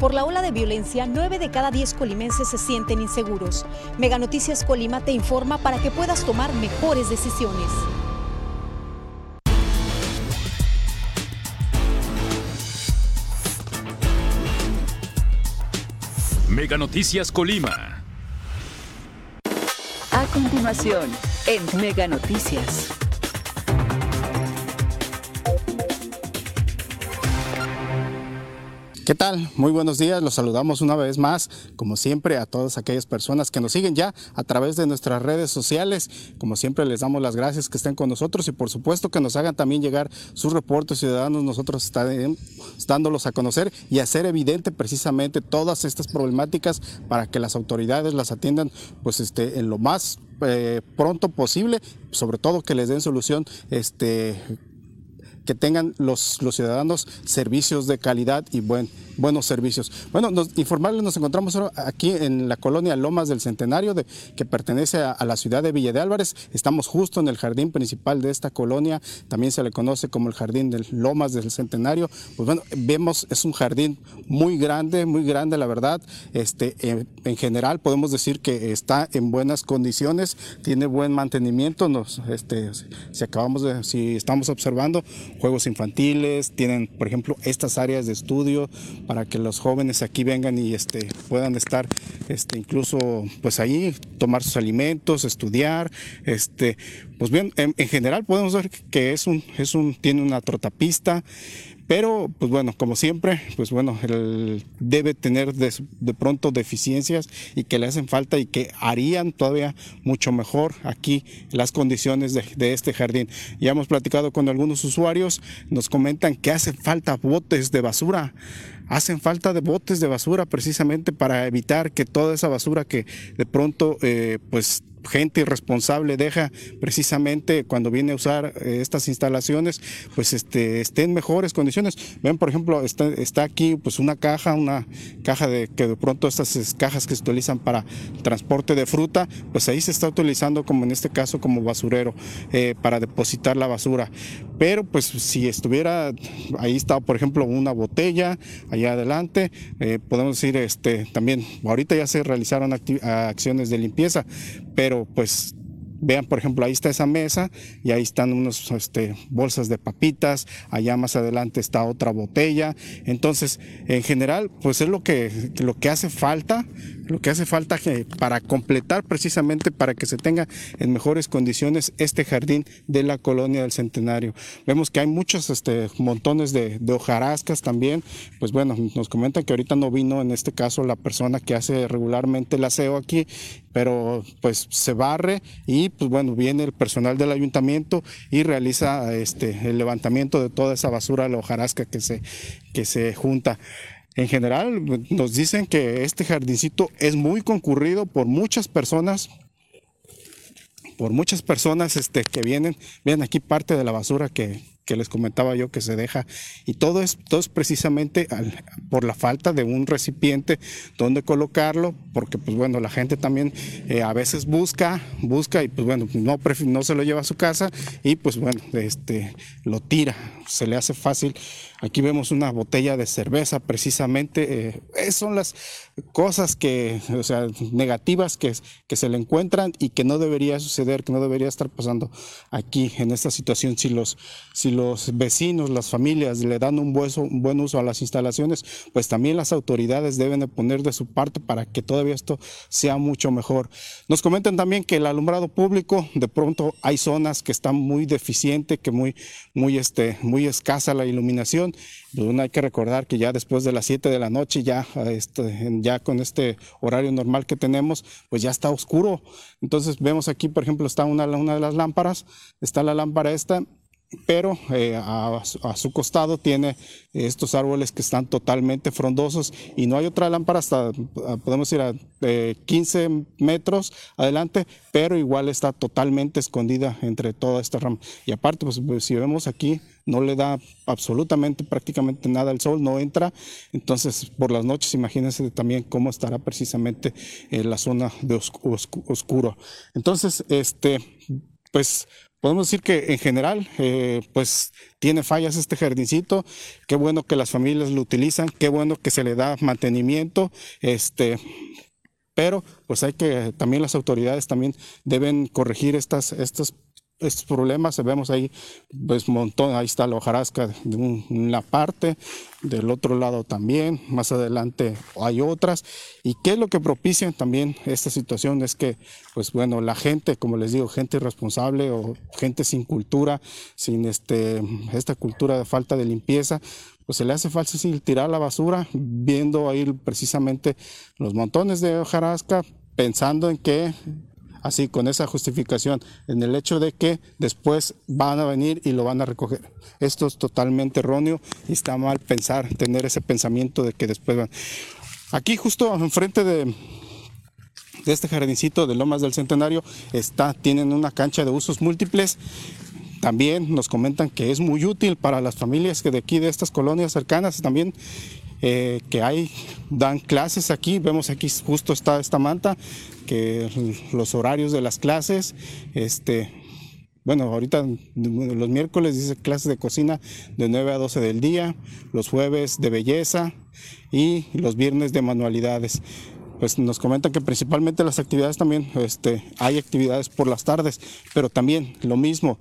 Por la ola de violencia, 9 de cada 10 colimenses se sienten inseguros. Mega Noticias Colima te informa para que puedas tomar mejores decisiones. Mega Noticias Colima. A continuación, en Mega Noticias. ¿Qué tal? Muy buenos días. Los saludamos una vez más, como siempre, a todas aquellas personas que nos siguen ya a través de nuestras redes sociales. Como siempre, les damos las gracias que estén con nosotros y por supuesto que nos hagan también llegar sus reportes ciudadanos. Nosotros estaremos dándolos a conocer y hacer evidente precisamente todas estas problemáticas para que las autoridades las atiendan pues este, en lo más eh, pronto posible, sobre todo que les den solución este, que tengan los, ciudadanos servicios de calidad y buen, buenos servicios. Bueno, nos, informarles, nos encontramos aquí en la colonia Lomas del Centenario, que pertenece a, la ciudad de Villa de Álvarez. Estamos justo en el jardín principal de esta colonia, también se le conoce como el jardín de Lomas del Centenario. Pues bueno, vemos, es un jardín muy grande, muy grande, la verdad. Este, en, general podemos decir que está en buenas condiciones, tiene buen mantenimiento. Nos, este, si acabamos de, si estamos observando, juegos infantiles, tienen, por ejemplo, estas áreas de estudio para que los jóvenes aquí vengan y este, puedan estar este, incluso pues ahí, tomar sus alimentos, estudiar. Este, pues bien, en, en general podemos ver que es un, es un, tiene una trotapista, pero, pues bueno, como siempre, pues bueno, él debe tener de, pronto deficiencias y que le hacen falta y que harían todavía mucho mejor aquí las condiciones de, de este jardín. Ya hemos platicado con algunos usuarios, nos comentan que hace falta botes de basura hacen falta de botes de basura precisamente para evitar que toda esa basura que de pronto eh, pues gente irresponsable deja precisamente cuando viene a usar eh, estas instalaciones, pues este, esté en mejores condiciones. Ven, por ejemplo, está, está aquí pues una caja, una caja de que de pronto estas cajas que se utilizan para transporte de fruta, pues ahí se está utilizando como en este caso como basurero eh, para depositar la basura. Pero pues si estuviera, ahí está por ejemplo una botella allá adelante, eh, podemos decir este también, ahorita ya se realizaron acciones de limpieza, pero pues Vean, por ejemplo, ahí está esa mesa y ahí están unos este, bolsas de papitas, allá más adelante está otra botella. Entonces, en general, pues es lo que, lo que hace falta, lo que hace falta que, para completar precisamente para que se tenga en mejores condiciones este jardín de la colonia del Centenario. Vemos que hay muchos este, montones de, de hojarascas también. Pues bueno, nos comentan que ahorita no vino en este caso la persona que hace regularmente el aseo aquí, pero pues se barre y pues bueno, viene el personal del ayuntamiento y realiza este, el levantamiento de toda esa basura, la hojarasca que se, que se junta. En general, nos dicen que este jardincito es muy concurrido por muchas personas, por muchas personas este, que vienen, vean aquí parte de la basura que, que les comentaba yo que se deja. Y todo es, todo es precisamente por la falta de un recipiente donde colocarlo porque pues bueno la gente también eh, a veces busca busca y pues bueno no no se lo lleva a su casa y pues bueno este lo tira. Se le hace fácil. Aquí vemos una botella de cerveza precisamente eh, son las cosas que o sea negativas que, que se le encuentran y que no debería suceder que no debería estar pasando aquí en esta situación si los si los vecinos, las familias le dan un buen, uso a las instalaciones, pues también las autoridades deben de poner de su parte para que todavía esto sea mucho mejor. Nos comentan también que el alumbrado público, de pronto hay zonas que están muy deficientes, que muy, muy, este, muy escasa la iluminación. Pues hay que recordar que ya después de las 7 de la noche, ya, este, ya con este horario normal que tenemos, pues ya está oscuro. Entonces vemos aquí, por ejemplo, está una, una de las lámparas, está la lámpara esta pero eh, a, su costado tiene estos árboles que están totalmente frondosos y no hay otra lámpara hasta, ah, podemos ir a 15 eh, metros adelante, pero igual está totalmente escondida entre toda esta rama. Y aparte, pues, pues, si vemos aquí, no le da absolutamente prácticamente nada al sol, no entra. Entonces, por las noches, imagínense también cómo estará precisamente en la zona de oscuro. Entonces, este, pues podemos decir que en general, eh, pues tiene fallas este jardincito. Qué bueno que las familias lo utilizan, qué bueno que se le da mantenimiento. Este, pero pues hay que, también las autoridades también deben corregir estas, estas estos problemas. Vemos ahí, pues, montón, ahí está la hojarasca de una parte, del otro lado también, más adelante hay otras. ¿Y qué es lo que propicia también esta situación? Es que, pues bueno, la gente, como les digo, gente irresponsable o gente sin cultura, sin este, esta cultura de falta de limpieza, pues se le hace fácil tirar la basura, viendo ahí precisamente los montones de hojarasca, pensando en que así con esa justificación, en el hecho de que después van a venir y lo van a recoger. Esto es totalmente erróneo y está mal pensar, tener ese pensamiento de que después van. Aquí justo enfrente de, de este jardincito de Lomas del Centenario está, tienen una cancha de usos múltiples. También nos comentan que es muy útil para las familias que de aquí, de estas colonias cercanas, también eh, que hay, dan clases aquí, vemos aquí justo está esta manta, que los horarios de las clases, este, bueno, ahorita los miércoles dice clases de cocina de 9 a 12 del día, los jueves de belleza y los viernes de manualidades. Pues nos comentan que principalmente las actividades también, este, hay actividades por las tardes, pero también lo mismo,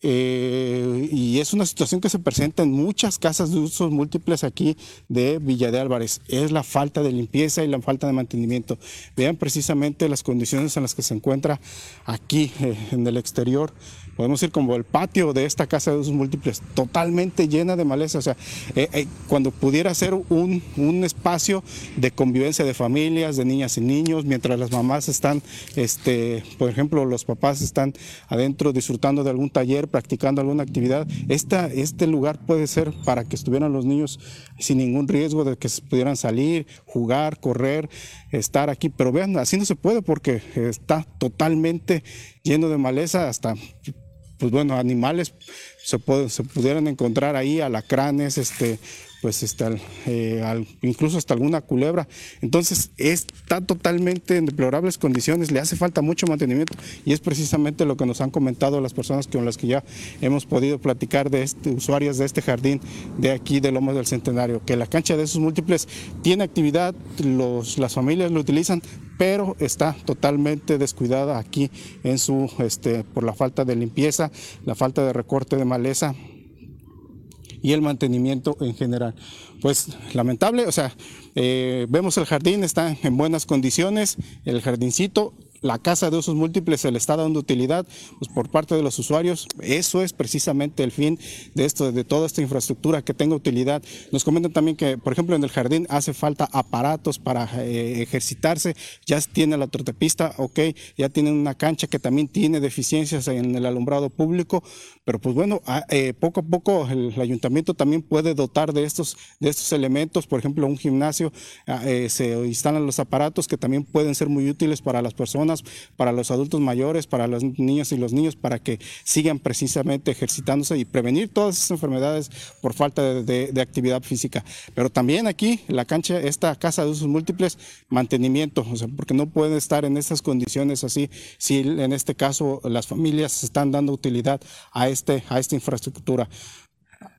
eh, y es una situación que se presenta en muchas casas de usos múltiples aquí de Villa de Álvarez. Es la falta de limpieza y la falta de mantenimiento. Vean precisamente las condiciones en las que se encuentra aquí eh, en el exterior podemos decir como el patio de esta casa de usos múltiples, totalmente llena de maleza. O sea, eh, cuando pudiera ser un, espacio de convivencia de familias, de niñas y niños, mientras las mamás están, este, por ejemplo, los papás están adentro disfrutando de algún taller, practicando alguna actividad, esta, este lugar puede ser para que estuvieran los niños sin ningún riesgo de que pudieran salir, jugar, correr, estar aquí. Pero vean, así no se puede porque está totalmente lleno de maleza, hasta pues bueno, animales se, se pudieran encontrar ahí, alacranes, este, pues está, eh, incluso hasta alguna culebra. Entonces está totalmente en deplorables condiciones, le hace falta mucho mantenimiento y es precisamente lo que nos han comentado las personas con las que ya hemos podido platicar de este, usuarias de este jardín de aquí de Lomas del Centenario, que la cancha de esos múltiples tiene actividad, los, las familias lo utilizan, pero está totalmente descuidada aquí en su, este, por la falta de limpieza, la falta de recorte de maleza y el mantenimiento en general. Pues lamentable, o sea, eh, vemos el jardín, está en buenas condiciones, el jardincito, la casa de usos múltiples se le está dando utilidad pues, por parte de los usuarios. Eso es precisamente el fin de esto, de toda esta infraestructura que tenga utilidad. Nos comentan también que, por ejemplo, en el jardín hace falta aparatos para eh, ejercitarse. Ya tiene la trotepista, ok, ya tienen una cancha que también tiene deficiencias en el alumbrado público, pero pues bueno, eh, poco a poco el, ayuntamiento también puede dotar de estos, de estos elementos. Por ejemplo, un gimnasio ah, eh, se instalan los aparatos que también pueden ser muy útiles para las personas para los adultos mayores, para los niños y los niños, para que sigan precisamente ejercitándose y prevenir todas esas enfermedades por falta de, actividad física. Pero también aquí, la cancha, esta casa de usos múltiples, mantenimiento, o sea, porque no puede estar en estas condiciones así si en este caso las familias están dando utilidad a, este, a esta infraestructura.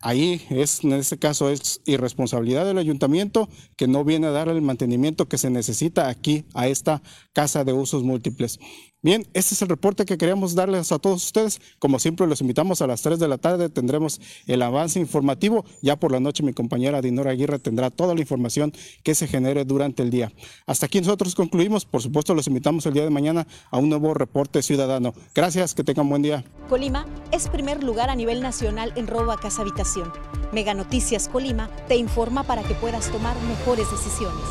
Ahí es, en este caso, es irresponsabilidad del ayuntamiento que no viene a dar el mantenimiento que se necesita aquí a esta casa de usos múltiples. Bien, este es el reporte que queríamos darles a todos ustedes. Como siempre, los invitamos a las 3 de la tarde. Tendremos el avance informativo. Ya por la noche, mi compañera Dinora Aguirre tendrá toda la información que se genere durante el día. Hasta aquí nosotros concluimos. Por supuesto, los invitamos el día de mañana a un nuevo reporte ciudadano. Gracias, que tengan buen día. Colima es primer lugar a nivel nacional en robo a casa habitación. Mega Noticias Colima te informa para que puedas tomar mejores decisiones.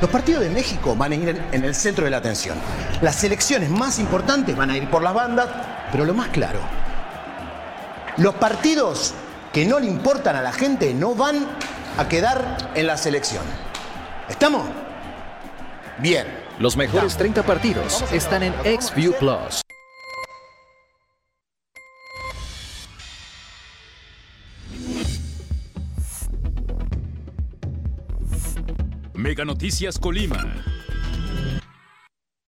Los partidos de México van a ir en el centro de la atención. Las elecciones más importantes van a ir por las bandas, pero lo más claro, los partidos que no le importan a la gente no van a quedar en la selección. ¿Estamos? Bien. Los mejores 30 partidos están en XView Plus. Noticias Colima.